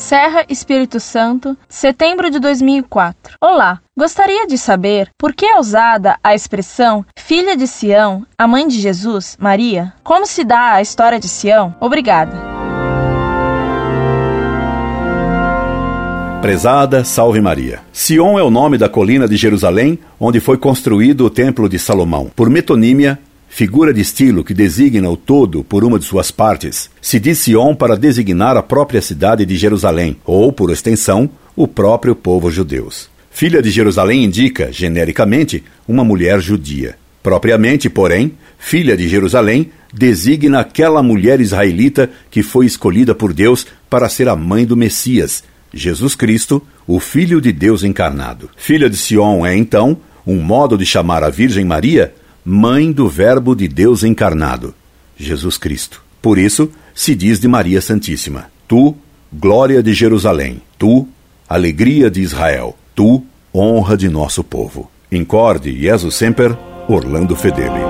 Serra, Espírito Santo, setembro de 2004. Olá, gostaria de saber por que é usada a expressão Filha de Sião, a mãe de Jesus, Maria? Como se dá a história de Sião? Obrigada. Prezada, salve Maria. Sion é o nome da colina de Jerusalém, onde foi construído o Templo de Salomão. Por metonímia, figura de estilo que designa o todo por uma de suas partes, se diz Sion para designar a própria cidade de Jerusalém, ou, por extensão, o próprio povo judeus. Filha de Jerusalém indica, genericamente, uma mulher judia. Propriamente, porém, filha de Jerusalém designa aquela mulher israelita que foi escolhida por Deus para ser a mãe do Messias, Jesus Cristo, o Filho de Deus encarnado. Filha de Sion é, então, um modo de chamar a Virgem Maria mãe do Verbo de Deus encarnado, Jesus Cristo. Por isso, se diz de Maria Santíssima: Tu, glória de Jerusalém, tu, alegria de Israel, tu, honra de nosso povo. Incorde Jesus Semper, Orlando Fedeli.